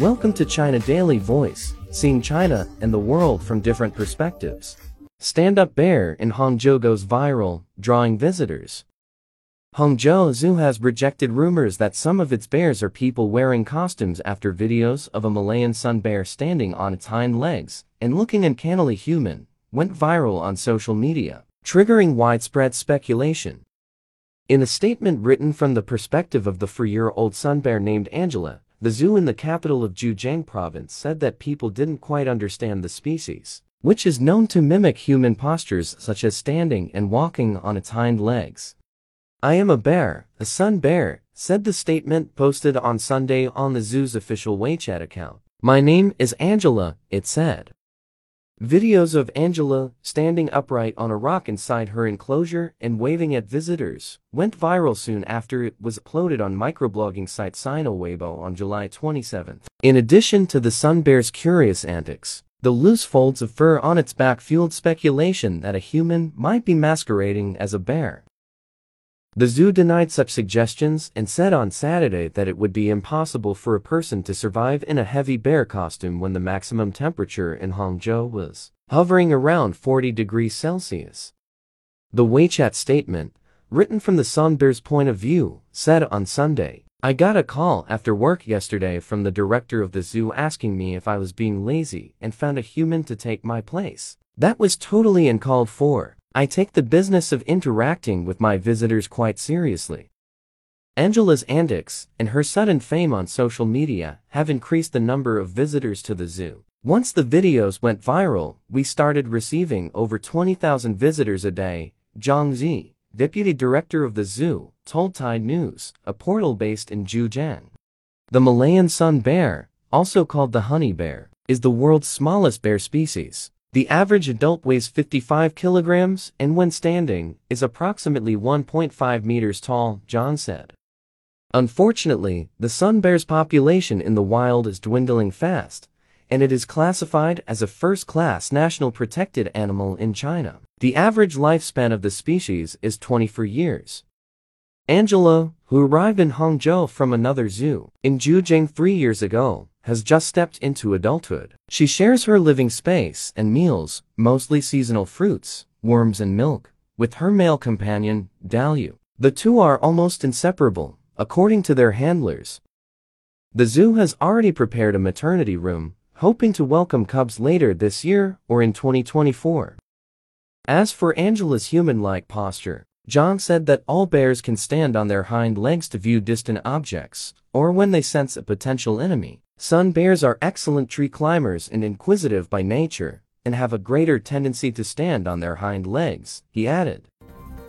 Welcome to China Daily Voice, seeing China and the world from different perspectives. Stand-up bear in Hangzhou goes viral, drawing visitors. Hangzhou Zoo has rejected rumors that some of its bears are people wearing costumes after videos of a Malayan sun bear standing on its hind legs and looking uncannily human went viral on social media, triggering widespread speculation. In a statement written from the perspective of the four-year-old sun bear named Angela, the zoo in the capital of Zhejiang province said that people didn't quite understand the species, which is known to mimic human postures such as standing and walking on its hind legs. I am a bear, a sun bear, said the statement posted on Sunday on the zoo's official WeChat account. My name is Angela, it said. Videos of Angela standing upright on a rock inside her enclosure and waving at visitors went viral soon after it was uploaded on microblogging site Sina Weibo on July 27. In addition to the sun bear's curious antics, the loose folds of fur on its back fueled speculation that a human might be masquerading as a bear. The zoo denied such suggestions and said on Saturday that it would be impossible for a person to survive in a heavy bear costume when the maximum temperature in Hangzhou was hovering around 40 degrees Celsius. The WeChat statement, written from the sun bear's point of view, said on Sunday, I got a call after work yesterday from the director of the zoo asking me if I was being lazy and found a human to take my place. That was totally uncalled for. I take the business of interacting with my visitors quite seriously. Angela's antics and her sudden fame on social media have increased the number of visitors to the zoo. Once the videos went viral, we started receiving over 20,000 visitors a day, Zhang Zi, deputy director of the zoo, told Tide News, a portal based in Zhejiang. The Malayan sun bear, also called the honey bear, is the world's smallest bear species. The average adult weighs 55 kilograms and when standing, is approximately 1.5 meters tall, Zhang said. Unfortunately, the sun bear's population in the wild is dwindling fast, and it is classified as a first-class national protected animal in China. The average lifespan of the species is 24 years. Angela, who arrived in Hangzhou from another zoo in Zhejiang three years ago, has just stepped into adulthood. She shares her living space and meals, mostly seasonal fruits, worms and milk, with her male companion, Dalu. The two are almost inseparable, according to their handlers. The zoo has already prepared a maternity room, hoping to welcome cubs later this year or in 2024. As for Angela's human-like posture, Zhang said that all bears can stand on their hind legs to view distant objects, or when they sense a potential enemy. Sun bears are excellent tree climbers and inquisitive by nature, and have a greater tendency to stand on their hind legs, he added.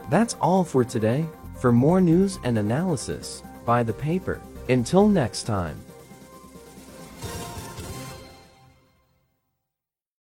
That's all for today. For more news and analysis, buy the paper. Until next time.